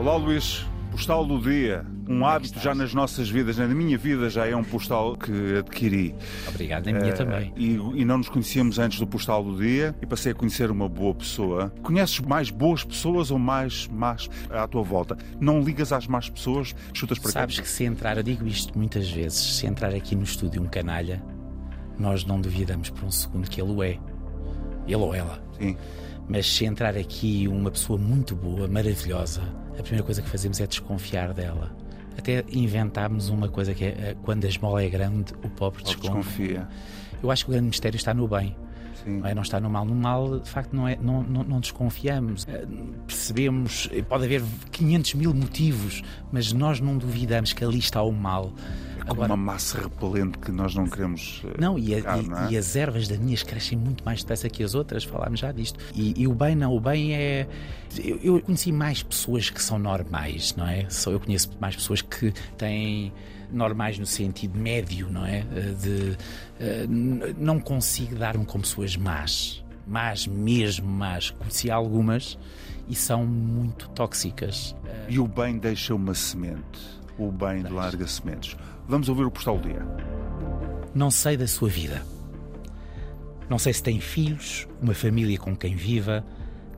Olá Luís, postal do dia. Um hábito já nas nossas vidas, na minha vida já é um postal que adquiri. Obrigado, na minha Eh, também. E, e não nos conhecíamos antes do postal do dia e passei a conhecer uma boa pessoa. Conheces mais boas pessoas ou mais más à tua volta? Não ligas às más pessoas, chutas para cá. Sabes que se entrar, eu digo isto muitas vezes, se entrar aqui no estúdio um canalha, nós não duvidamos por um segundo que ele o é. Ele ou ela. Sim. Mas se entrar aqui uma pessoa muito boa, maravilhosa, a primeira coisa que fazemos é desconfiar dela. Até inventámos uma coisa que é eh, quando a esmola é grande, o pobre desconfia. desconfia. Eu acho que o grande mistério está no bem. Não, é? não está no mal. No mal, de facto, não, é, não, não, não desconfiamos. Eh, Percebemos, eh, pode haver 500 mil motivos, mas nós não duvidamos que ali está o mal. Como uma massa repelente que nós não queremos. eh, Não, e, a- e- não é? e as ervas daninhas crescem muito mais depressa que as outras, falámos já disto. E, e o bem não, o bem é. Eu, eu conheci mais pessoas que são normais, não é? Só eu conheço mais pessoas que têm normais no sentido médio, não é? Eh, De, eh, não consigo dar-me com pessoas más, más mesmo más. Conheci algumas e são muito tóxicas. E o bem deixa uma semente. O bem larga sementes. Vamos ouvir o postal do dia. Não sei da sua vida. Não sei se tem filhos, uma família com quem viva.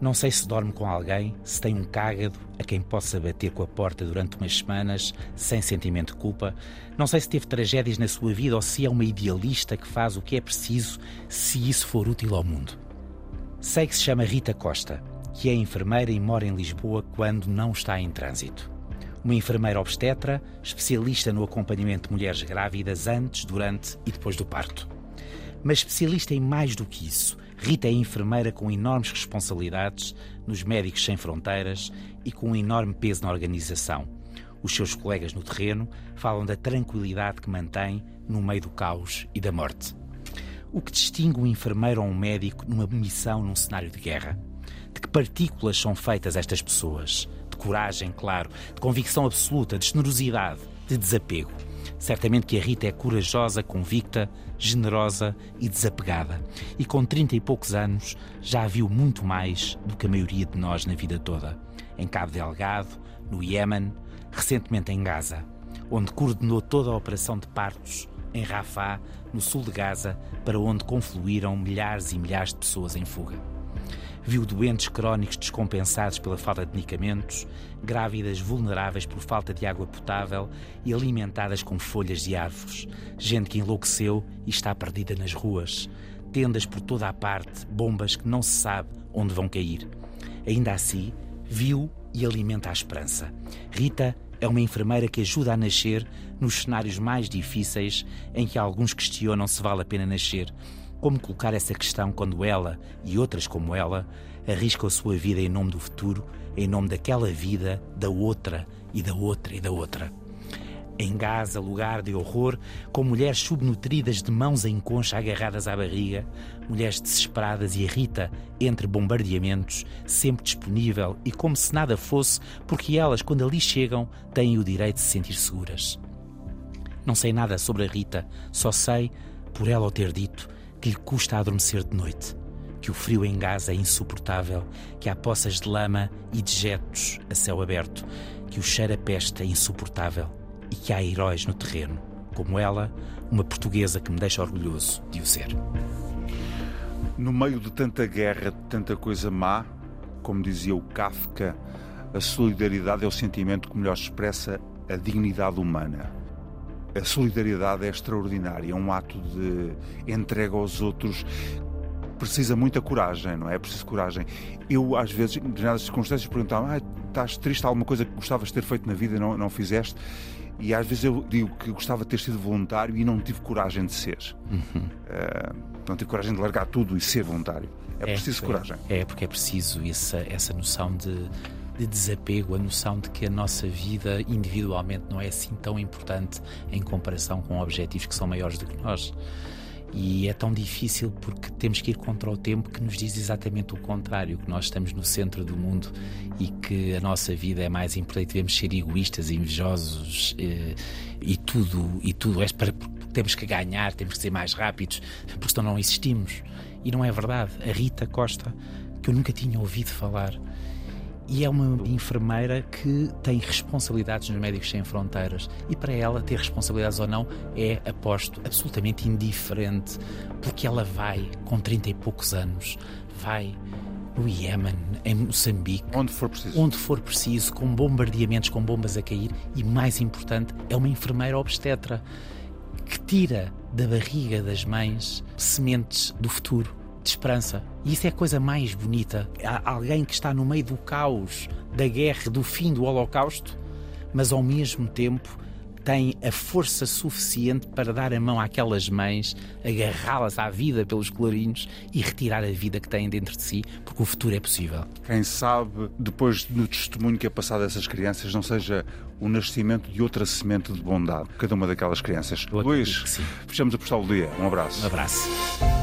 Não sei se dorme com alguém, se tem um cágado a quem possa bater com a porta durante umas semanas sem sentimento de culpa. Não sei se teve tragédias na sua vida ou se é uma idealista que faz o que é preciso se isso for útil ao mundo. Sei que se chama Rita Costa, que é enfermeira e mora em Lisboa quando não está em trânsito. Uma enfermeira obstetra, especialista no acompanhamento de mulheres grávidas antes, durante e depois do parto. Mas especialista em mais do que isso, Rita é enfermeira com enormes responsabilidades nos Médicos Sem Fronteiras e com um enorme peso na organização. Os seus colegas no terreno falam da tranquilidade que mantém no meio do caos e da morte. O que distingue um enfermeiro ou um médico numa missão num cenário de guerra? De que partículas são feitas estas pessoas? Coragem, claro, de convicção absoluta, de generosidade, de desapego. Certamente que a Rita é corajosa, convicta, generosa e desapegada. E com 30 e poucos anos já viu muito mais do que a maioria de nós na vida toda. Em Cabo Delgado, no Iémen, recentemente em Gaza, onde coordenou toda a operação de partos em Rafah, no sul de Gaza, para onde confluíram milhares e milhares de pessoas em fuga. Viu doentes crónicos descompensados pela falta de medicamentos, grávidas vulneráveis por falta de água potável e alimentadas com folhas de árvores, gente que enlouqueceu e está perdida nas ruas, tendas por toda a parte, bombas que não se sabe onde vão cair. Ainda assim, viu e alimenta a esperança. Rita é uma enfermeira que ajuda a nascer nos cenários mais difíceis em que alguns questionam se vale a pena nascer. Como colocar essa questão quando ela e outras como ela arriscam a sua vida em nome do futuro, em nome daquela vida, da outra e da outra e da outra? Em Gaza, lugar de horror, com mulheres subnutridas de mãos em concha agarradas à barriga, mulheres desesperadas e a Rita entre bombardeamentos, sempre disponível e como se nada fosse, porque elas, quando ali chegam, têm o direito de se sentir seguras. Não sei nada sobre a Rita, só sei, por ela o ter dito, que lhe custa adormecer de noite, que o frio em Gaza é insuportável, que há poças de lama e dejetos a céu aberto, que o cheiro a peste é insuportável e que há heróis no terreno, como ela, uma portuguesa que me deixa orgulhoso de o ser. No meio de tanta guerra, de tanta coisa má, como dizia o Kafka, a solidariedade é o sentimento que melhor expressa a dignidade humana. A solidariedade é extraordinária, é um ato de entrega aos outros. Precisa muita coragem, não é? É preciso coragem. Eu, às vezes, em determinadas circunstâncias, perguntava: ah, estás triste? Há alguma coisa que gostavas de ter feito na vida e não, não fizeste? E às vezes eu digo que gostava de ter sido voluntário e não tive coragem de ser. Uh, não tive coragem de largar tudo e ser voluntário. É, preciso é, coragem. É, porque é preciso essa, essa noção de, de desapego, a noção de que a nossa vida individualmente não é assim tão importante em comparação com objetivos que são maiores do que nós. E é tão difícil porque temos que ir contra o tempo que nos diz exatamente o contrário, que nós estamos no centro do mundo e que a nossa vida é mais importante, devemos ser egoístas, invejosos e, e tudo, e tudo é para temos que ganhar, temos que ser mais rápidos, porque senão não existimos. E não é verdade. A Rita Costa, que eu nunca tinha ouvido falar, e é uma enfermeira que tem responsabilidades nos Médicos Sem Fronteiras. E para ela, ter responsabilidades ou não é, aposto, absolutamente indiferente, porque ela vai, com 30 e poucos anos, vai no Iémen, em Moçambique, onde for preciso, onde for preciso, com bombardeamentos, com bombas a cair, e mais importante, é uma enfermeira obstetra que tira da barriga das mães sementes do futuro, de esperança. E isso é a coisa mais bonita. Há alguém que está no meio do caos, da guerra, do fim do Holocausto, mas ao mesmo tempo tem a força suficiente para dar a mão àquelas mães, agarrá-las à vida pelos colarinhos e retirar a vida que têm dentro de si, porque o futuro é possível. Quem sabe, depois do testemunho que é passado a essas crianças, não seja o nascimento de outra semente de bondade, cada uma daquelas crianças. Luís, fechamos a postal do dia. Um abraço. Um abraço.